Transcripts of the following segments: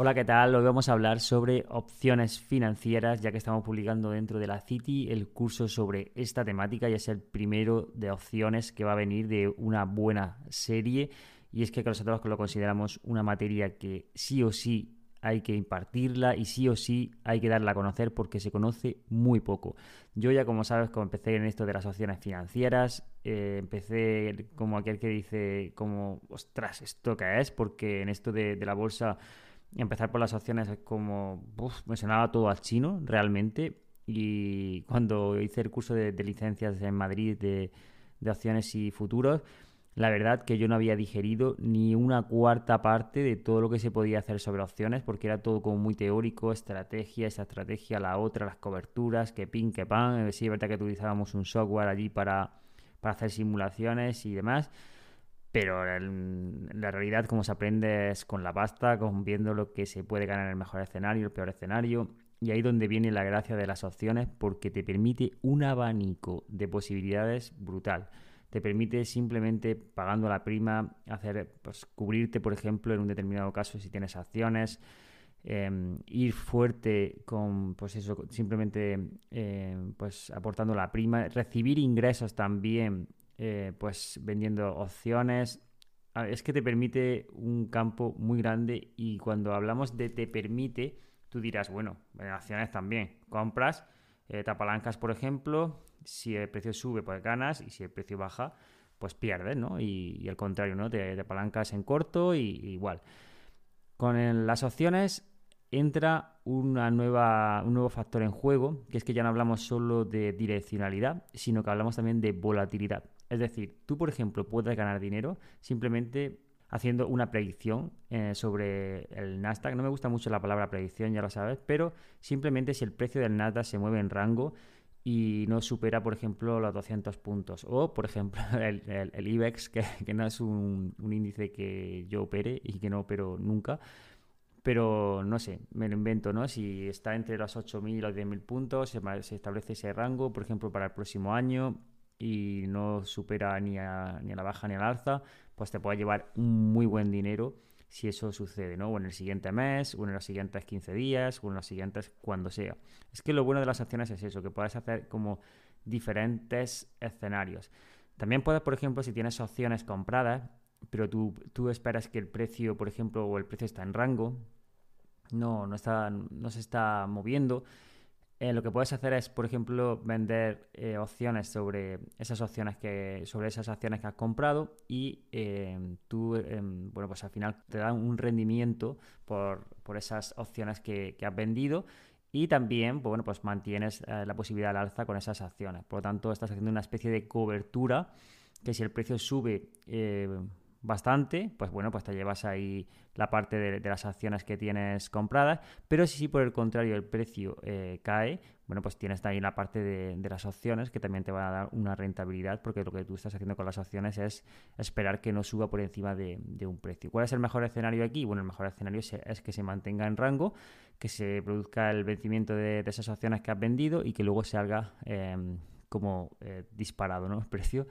Hola, ¿qué tal? Hoy vamos a hablar sobre opciones financieras, ya que estamos publicando dentro de la City el curso sobre esta temática y es el primero de opciones que va a venir de una buena serie. Y es que nosotros lo consideramos una materia que sí o sí hay que impartirla y sí o sí hay que darla a conocer porque se conoce muy poco. Yo ya como sabes, como empecé en esto de las opciones financieras, eh, empecé como aquel que dice como, ostras, ¿esto qué es? Porque en esto de la bolsa empezar por las opciones es como, me sonaba todo al chino realmente. Y cuando hice el curso de, licencias en Madrid de, de, opciones y futuros, la verdad que yo no había digerido ni una cuarta parte de todo lo que se podía hacer sobre opciones, porque era todo como muy teórico, estrategia, esa estrategia, la otra, las coberturas, que pin, que pan. Sí, es verdad que utilizábamos un software allí para, para hacer simulaciones y demás pero la realidad, como se aprende, es con la pasta, con viendo lo que se puede ganar en el mejor escenario, el peor escenario. Y ahí donde viene la gracia de las opciones, porque te permite un abanico de posibilidades brutal. Te permite simplemente pagando la prima hacer, pues, cubrirte, por ejemplo, en un determinado caso si tienes acciones, em, ir fuerte con, pues eso, simplemente, em, pues aportando la prima, recibir ingresos también eh, pues vendiendo opciones. Es que te permite un campo muy grande y cuando hablamos de te permite, tú dirás, bueno, acciones también. Compras, eh, te apalancas, por ejemplo, si el precio sube, pues ganas y si el precio baja, pues pierdes, ¿no? Y, al contrario, ¿no? Te, apalancas en corto y, igual. Con las opciones entra una nueva, un nuevo factor en juego, que es que ya no hablamos solo de direccionalidad, sino que hablamos también de volatilidad. Es decir, tú, por ejemplo, puedes ganar dinero simplemente haciendo una predicción eh, sobre el Nasdaq. No me gusta mucho la palabra predicción, ya lo sabes, pero simplemente si el precio del Nasdaq se mueve en rango y no supera, por ejemplo, los 200 puntos. O, por ejemplo, el, IBEX, que, no es un, índice que yo opere y que no opero nunca. Pero no sé, me lo invento, ¿no? Si está entre los 8.000 y los 10.000 puntos, se establece ese rango, por ejemplo, para el próximo año y no supera ni a, ni la baja ni al alza, pues te puede llevar un muy buen dinero si eso sucede, ¿no? O en el siguiente mes, o en los siguientes 15 días, o en los siguientes cuando sea. Es que lo bueno de las acciones es eso, que puedes hacer como diferentes escenarios. También puedes, por ejemplo, si tienes opciones compradas, pero tú, tú esperas que el precio, por ejemplo, o el precio está en rango, no, no, está, no se está moviendo, eh, lo que puedes hacer es, por ejemplo, vender eh, opciones sobre esas opciones que, sobre esas acciones que has comprado y em, tú, bueno, pues al final te dan un rendimiento por, esas opciones que, has vendido y también, bueno, pues mantienes eh, la posibilidad al alza con esas acciones. Por lo tanto, estás haciendo una especie de cobertura que si el precio sube bastante, pues bueno, pues te llevas ahí la parte de, las acciones que tienes compradas, pero si por el contrario el precio eh, cae, bueno, pues tienes también la parte de, las opciones que también te van a dar una rentabilidad, porque lo que tú estás haciendo con las opciones es esperar que no suba por encima de, un precio. ¿Cuál es el mejor escenario aquí? Bueno, el mejor escenario es, que se mantenga en rango, que se produzca el vencimiento de, esas opciones que has vendido y que luego se haga em, como eh, disparado, ¿no? El precio.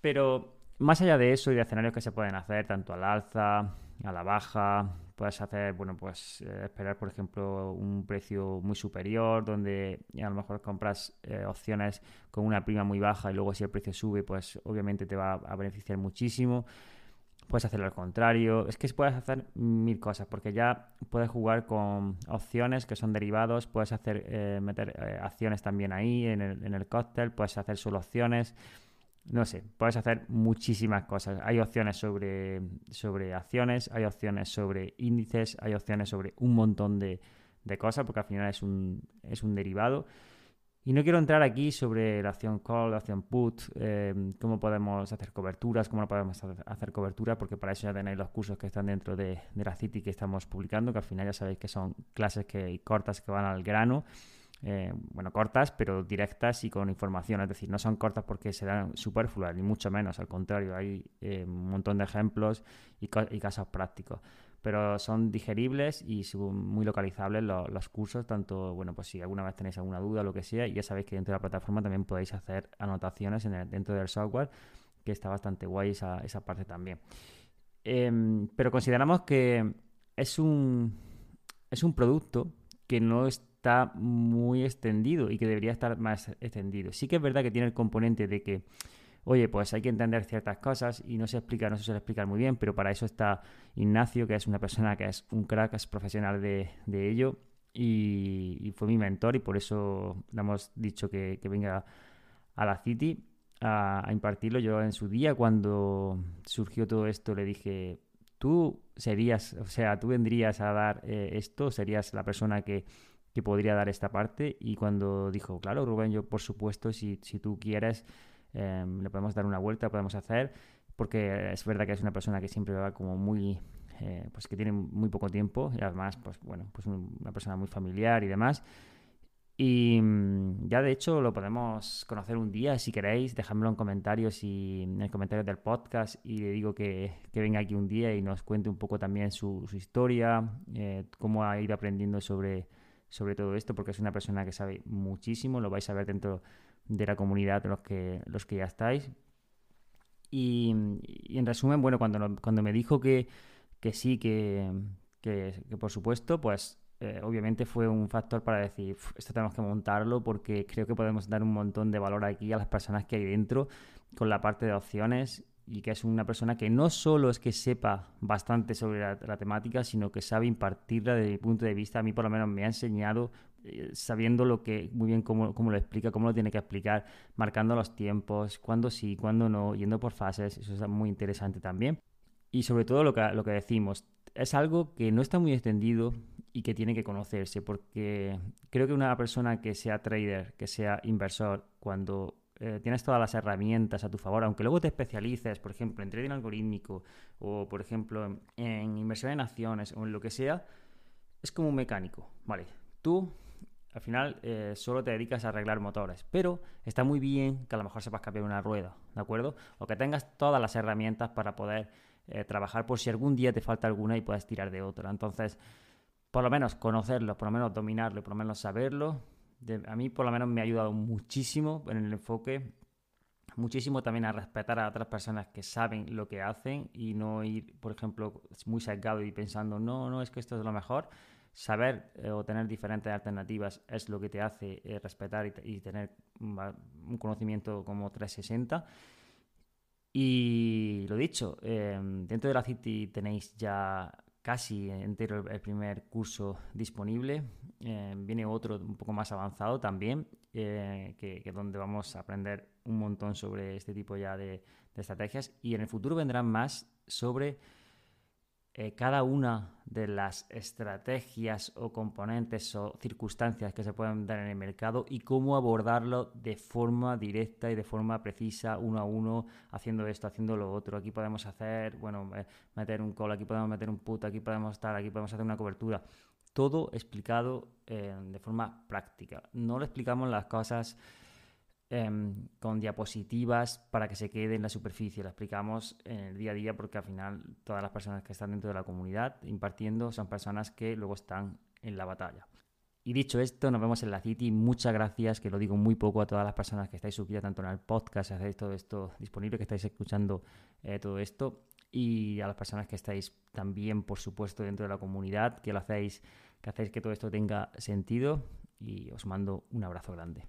Pero más allá de eso y de escenarios que se pueden hacer, tanto al alza, a la baja, puedes hacer, bueno, pues eh, esperar, por ejemplo, un precio muy superior, donde a lo mejor compras eh, opciones con una prima muy baja y luego si el precio sube, pues obviamente te va a beneficiar muchísimo. Puedes hacerlo al contrario. Es que puedes hacer mil cosas, porque ya puedes jugar con opciones que son derivados, puedes hacer eh, meter acciones también ahí en el, en el cóctel, puedes hacer solo opciones no sé, puedes hacer muchísimas cosas. Hay opciones sobre, sobre acciones, hay opciones sobre índices, hay opciones sobre un montón de, cosas, porque al final es un, es un derivado. Y no quiero entrar aquí sobre la acción call, la acción put, eh, cómo podemos hacer coberturas, cómo no podemos hacer cobertura, porque para eso ya tenéis los cursos que están dentro de, de la City que estamos publicando, que al final ya sabéis que son clases que, cortas que van al grano eh, bueno, cortas, pero directas y con información. Es decir, no son cortas porque serán superfluas, ni mucho menos. Al contrario, hay eh, un montón de ejemplos y, casos prácticos. Pero son digeribles y muy localizables los, cursos, tanto, bueno, pues si alguna vez tenéis alguna duda o lo que sea, ya sabéis que dentro de la plataforma también podéis hacer anotaciones en dentro del software, que está bastante guay esa, esa parte también. Em, pero consideramos que es un, es un producto que no está muy extendido y que debería estar más extendido. Sí que es verdad que tiene el componente de que, oye, pues hay que entender ciertas cosas y no se explica, no se suele explicar muy bien, pero para eso está Ignacio, que es una persona que es un crack, es profesional de, ello y, fue mi mentor y por eso le hemos dicho que, venga a la City a, impartirlo. Yo en su día, cuando surgió todo esto, le dije, tú serías, o sea, tú vendrías a dar eh, esto, serías la persona que, que, podría dar esta parte. Y cuando dijo, claro, Rubén, yo por supuesto, si, si tú quieres, em, le podemos dar una vuelta, podemos hacer, porque es verdad que es una persona que siempre va como muy... Eh, pues que tiene muy poco tiempo y además pues bueno pues una persona muy familiar y demás y mm, ya de hecho lo podemos conocer un día, si queréis, dejadmelo en comentarios y en el comentarios del podcast y le digo que, venga aquí un día y nos cuente un poco también su, historia, eh, cómo ha ido aprendiendo sobre, sobre todo esto, porque es una persona que sabe muchísimo, lo vais a ver dentro de la comunidad los que, los que ya estáis. Y, en resumen, bueno, cuando, cuando me dijo que, que sí, que, que, por supuesto, pues eh, obviamente fue un factor para decir, esto tenemos que montarlo porque creo que podemos dar un montón de valor aquí a las personas que hay dentro con la parte de opciones y que es una persona que no solo es que sepa bastante sobre la, temática, sino que sabe impartirla desde mi punto de vista. A mí por lo menos me ha enseñado eh, sabiendo lo que, muy bien cómo, cómo, lo explica, cómo lo tiene que explicar, marcando los tiempos, cuándo sí, cuándo no, yendo por fases, eso es muy interesante también. Y sobre todo lo que, lo que decimos, es algo que no está muy extendido, y que tiene que conocerse, porque creo que una persona que sea trader, que sea inversor, cuando eh, tienes todas las herramientas a tu favor, aunque luego te especialices, por ejemplo, en trading algorítmico o, por ejemplo, en, inversión en acciones o en lo que sea, es como un mecánico, ¿vale? Tú al final eh, solo te dedicas a arreglar motores, pero está muy bien que a lo mejor sepas cambiar una rueda, ¿de acuerdo? O que tengas todas las herramientas para poder eh, trabajar por si algún día te falta alguna y puedes tirar de otra. Entonces, por lo menos conocerlo, por lo menos dominarlo, por lo menos saberlo, a mí por lo menos me ha ayudado muchísimo en el enfoque, muchísimo también a respetar a otras personas que saben lo que hacen y no ir, por ejemplo, muy sesgado y pensando, no, no, es que esto es lo mejor. Saber eh, o tener diferentes alternativas es lo que te hace eh, respetar y, tener un conocimiento como 360. Y lo dicho, eh, dentro de la City tenéis ya casi entero el primer curso disponible. Eh, viene otro un poco más avanzado también, eh, que, donde vamos a aprender un montón sobre este tipo ya de, de estrategias. Y en el futuro vendrán más sobre eh, cada una de las estrategias o componentes o circunstancias que se pueden dar en el mercado y cómo abordarlo de forma directa y de forma precisa, uno a uno, haciendo esto, haciendo lo otro. Aquí podemos hacer, bueno, meter un call, aquí podemos meter un put, aquí podemos estar, aquí podemos hacer una cobertura. Todo explicado eh, de forma práctica. No le explicamos las cosas Em, con diapositivas para que se quede en la superficie. Lo explicamos en el día a día porque al final todas las personas que están dentro de la comunidad impartiendo son personas que luego están en la batalla. Y dicho esto, nos vemos en la City. Muchas gracias, que lo digo muy poco a todas las personas que estáis suscritas tanto en el podcast, hacéis todo esto disponible, que estáis escuchando eh, todo esto, y a las personas que estáis también, por supuesto, dentro de la comunidad, que lo hacéis, que hacéis que todo esto tenga sentido. Y os mando un abrazo grande.